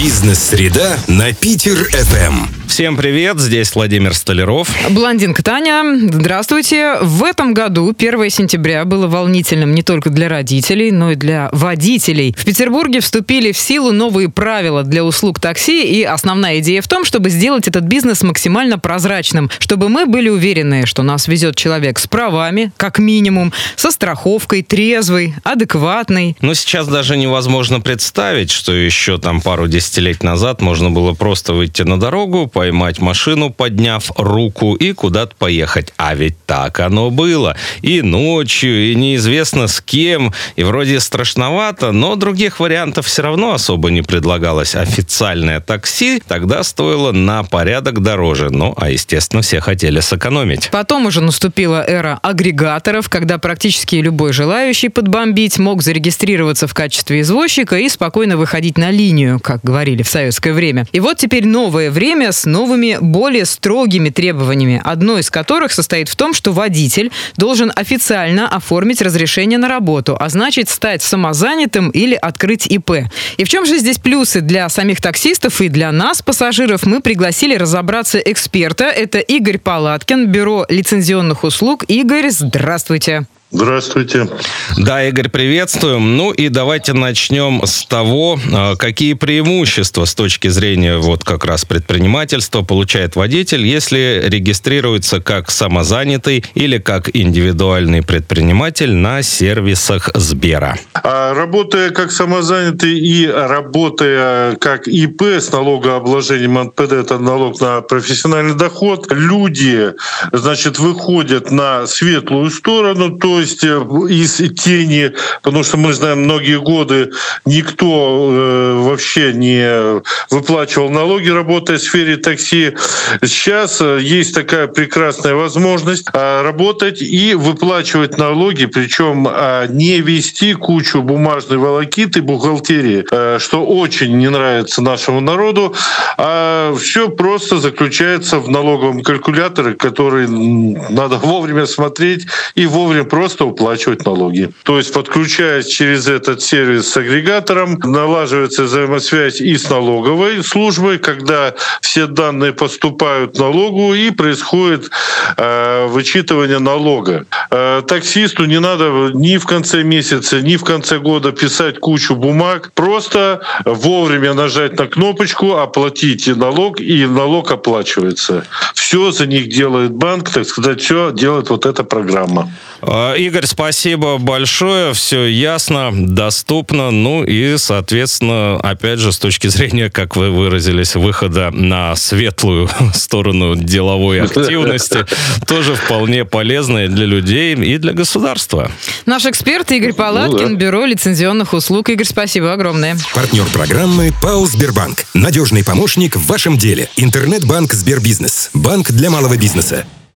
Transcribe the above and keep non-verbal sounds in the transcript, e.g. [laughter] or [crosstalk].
Бизнес-среда на Питер-ФМ. Всем привет, здесь Владимир Столяров. Блондинка Таня, здравствуйте. В этом году 1 сентября было волнительным не только для родителей, но и для водителей. В Петербурге вступили в силу новые правила для услуг такси, и основная идея в том, чтобы сделать этот бизнес максимально прозрачным, чтобы мы были уверены, что нас везет человек с правами, как минимум, со страховкой, трезвый, адекватный. Но сейчас даже невозможно представить, что еще там пару десятилетий назад можно было просто выйти на дорогу, поймать машину, подняв руку и куда-то поехать. А ведь так оно было. И ночью, и неизвестно с кем. И вроде страшновато, но других вариантов все равно особо не предлагалось. Официальное такси тогда стоило на порядок дороже. Ну, а естественно, все хотели сэкономить. Потом уже наступила эра агрегаторов, когда практически любой желающий подбомбить мог зарегистрироваться в качестве извозчика и спокойно выходить на линию, как говорили в советское время. И вот теперь новое время с новыми, более строгими требованиями, одно из которых состоит в том, что водитель должен официально оформить разрешение на работу, а значит стать самозанятым или открыть ИП. И в чем же здесь плюсы для самих таксистов и для нас, пассажиров, мы пригласили разобраться эксперта. Это Игорь Палаткин, Бюро лицензионных услуг. Игорь, здравствуйте. Здравствуйте. Да, Игорь, приветствуем. Ну и давайте начнем с того, а, какие преимущества с точки зрения вот как раз предпринимательства получает водитель, если регистрируется как самозанятый или как индивидуальный предприниматель на сервисах Сбера. А работая как самозанятый и работая как ИП с налогообложением НПД, это налог на профессиональный доход, люди, значит, выходят на светлую сторону, то есть э, из тени, потому что мы знаем, многие годы никто э, вообще не выплачивал налоги, работая в сфере такси. Сейчас э, есть такая прекрасная возможность работать и выплачивать налоги, причем не вести кучу бумажной волокиты бухгалтерии, что очень не нравится нашему народу, а все просто заключается в налоговом калькуляторе, который надо [laughs] вовремя смотреть и вовремя просто уплачивать налоги. То есть, подключаясь через этот сервис с агрегатором, налаживается взаимосвязь и с налоговой службой, когда все данные поступают налогу и происходит э, вычитывание налога. Э, таксисту не надо ни в конце месяца, ни в конце года писать кучу бумаг, просто вовремя нажать на кнопочку, оплатить налог, и налог оплачивается. Все за них делает банк, так сказать, все делает вот эта программа. А, Игорь, спасибо большое. Все ясно, доступно. Ну и, соответственно, опять же, с точки зрения, как вы выразились, выхода на светлую [laughs] сторону деловой активности, [laughs] тоже вполне полезное для людей и для государства. Наш эксперт Игорь Палаткин, ну, да. Бюро лицензионных услуг. Игорь, спасибо огромное. Партнер программы ПАО «Сбербанк». Надежный помощник в вашем деле. Интернет-банк «Сбербизнес». Банк для малого бизнеса.